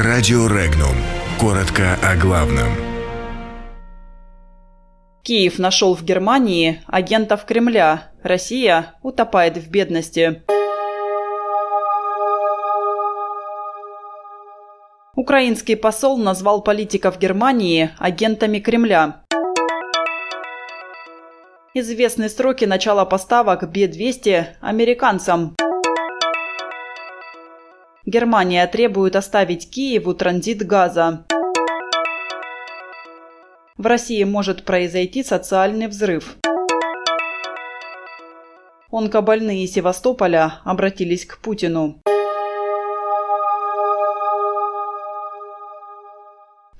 Радио Регнум. Коротко о главном. Киев нашел в Германии агентов Кремля. Россия утопает в бедности. Украинский посол назвал политиков Германии агентами Кремля. Известны сроки начала поставок Б-200 американцам. Германия требует оставить Киеву транзит газа. В России может произойти социальный взрыв. Онкобольные Севастополя обратились к Путину.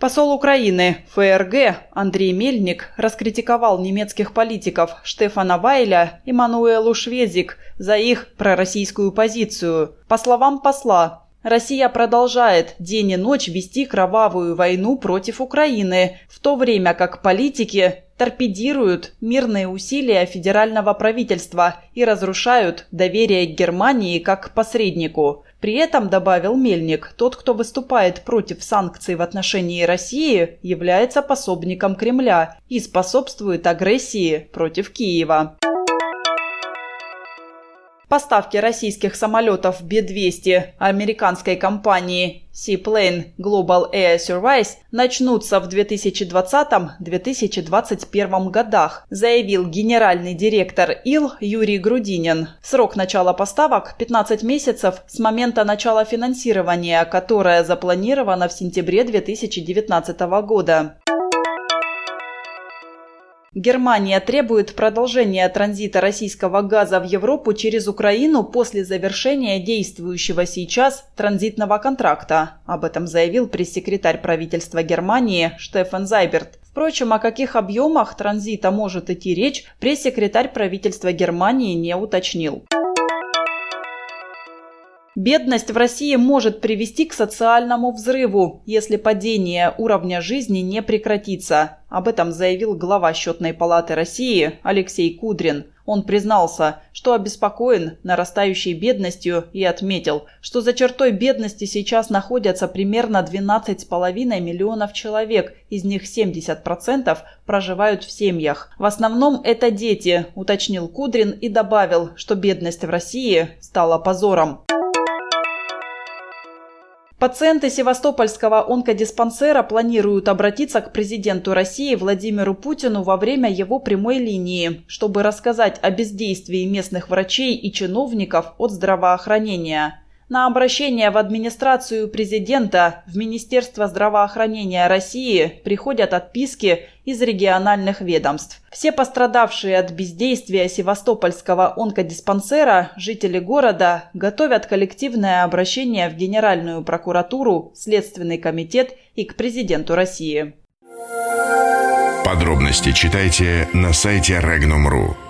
Посол Украины ФРГ Андрей Мельник раскритиковал немецких политиков Штефана Вайля и Мануэлу Швезик за их пророссийскую позицию. По словам посла, Россия продолжает день и ночь вести кровавую войну против Украины, в то время как политики торпедируют мирные усилия федерального правительства и разрушают доверие к Германии как посреднику. При этом, добавил Мельник, тот, кто выступает против санкций в отношении России, является пособником Кремля и способствует агрессии против Киева. Поставки российских самолетов B-200 американской компании Seaplane Global Air Service начнутся в 2020-2021 годах, заявил генеральный директор ИЛ Юрий Грудинин. Срок начала поставок – 15 месяцев с момента начала финансирования, которое запланировано в сентябре 2019 года. Германия требует продолжения транзита российского газа в Европу через Украину после завершения действующего сейчас транзитного контракта. Об этом заявил пресс-секретарь правительства Германии Штефан Зайберт. Впрочем, о каких объемах транзита может идти речь, пресс-секретарь правительства Германии не уточнил. Бедность в России может привести к социальному взрыву, если падение уровня жизни не прекратится. Об этом заявил глава Счетной палаты России Алексей Кудрин. Он признался, что обеспокоен нарастающей бедностью и отметил, что за чертой бедности сейчас находятся примерно 12,5 миллионов человек, из них 70% проживают в семьях. В основном это дети, уточнил Кудрин и добавил, что бедность в России стала позором. Пациенты Севастопольского онкодиспансера планируют обратиться к президенту России Владимиру Путину во время его прямой линии, чтобы рассказать о бездействии местных врачей и чиновников от здравоохранения. На обращение в администрацию президента в Министерство здравоохранения России приходят отписки из региональных ведомств. Все пострадавшие от бездействия Севастопольского онкодиспансера жители города готовят коллективное обращение в Генеральную прокуратуру, Следственный комитет и к президенту России. Подробности читайте на сайте Regnum.ru.